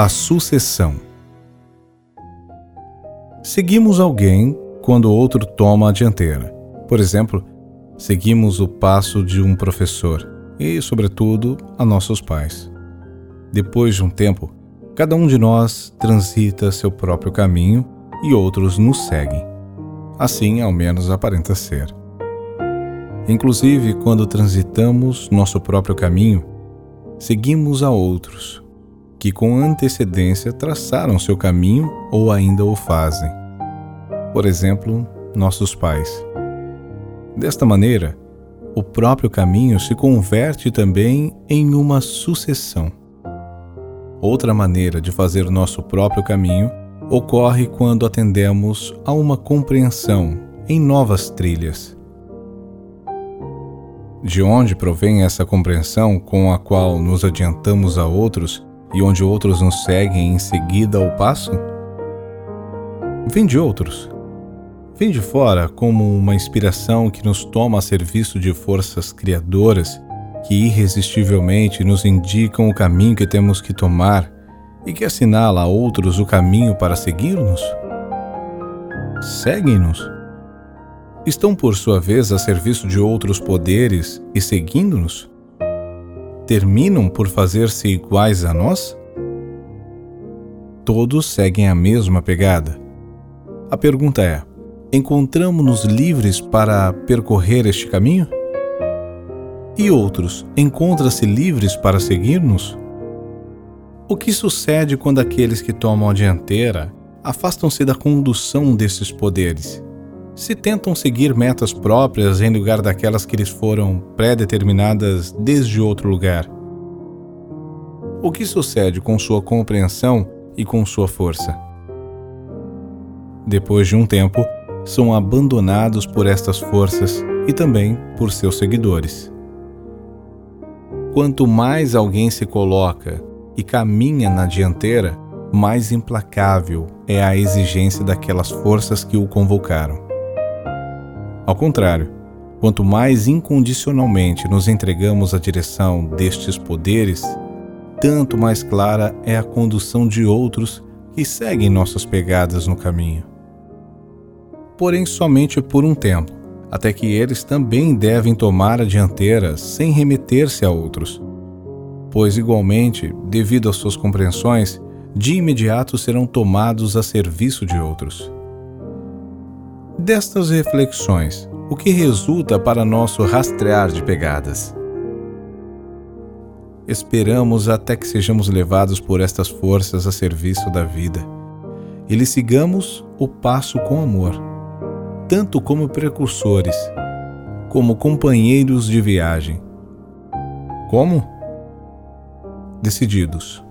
A sucessão. Seguimos alguém quando outro toma a dianteira. Por exemplo, seguimos o passo de um professor e, sobretudo, a nossos pais. Depois de um tempo, cada um de nós transita seu próprio caminho e outros nos seguem. Assim, ao menos aparenta ser. Inclusive, quando transitamos nosso próprio caminho, seguimos a outros que com antecedência traçaram seu caminho ou ainda o fazem. Por exemplo, nossos pais. Desta maneira, o próprio caminho se converte também em uma sucessão. Outra maneira de fazer nosso próprio caminho ocorre quando atendemos a uma compreensão em novas trilhas. De onde provém essa compreensão com a qual nos adiantamos a outros e onde outros nos seguem em seguida ao passo? Vem de outros. Vem de fora como uma inspiração que nos toma a serviço de forças criadoras que irresistivelmente nos indicam o caminho que temos que tomar e que assinala a outros o caminho para seguir-nos? Seguem-nos. Estão, por sua vez, a serviço de outros poderes e seguindo-nos? Terminam por fazer-se iguais a nós? Todos seguem a mesma pegada. A pergunta é: encontramos-nos livres para percorrer este caminho? E outros encontram-se livres para seguir-nos? O que sucede quando aqueles que tomam a dianteira afastam-se da condução desses poderes se tentam seguir metas próprias em lugar daquelas que lhes foram pré-determinadas desde outro lugar. O que sucede com sua compreensão e com sua força? Depois de um tempo, são abandonados por estas forças e também por seus seguidores. Quanto mais alguém se coloca e caminha na dianteira, mais implacável é a exigência daquelas forças que o convocaram. Ao contrário, quanto mais incondicionalmente nos entregamos à direção destes poderes, tanto mais clara é a condução de outros que seguem nossas pegadas no caminho. Porém, somente por um tempo, até que eles também devem tomar a dianteira sem remeter-se a outros, pois, igualmente, devido às suas compreensões, de imediato serão tomados a serviço de outros. Destas reflexões, o que resulta para nosso rastrear de pegadas? Esperamos até que sejamos levados por estas forças a serviço da vida e lhe sigamos o passo com amor, tanto como precursores, como companheiros de viagem. Como? Decididos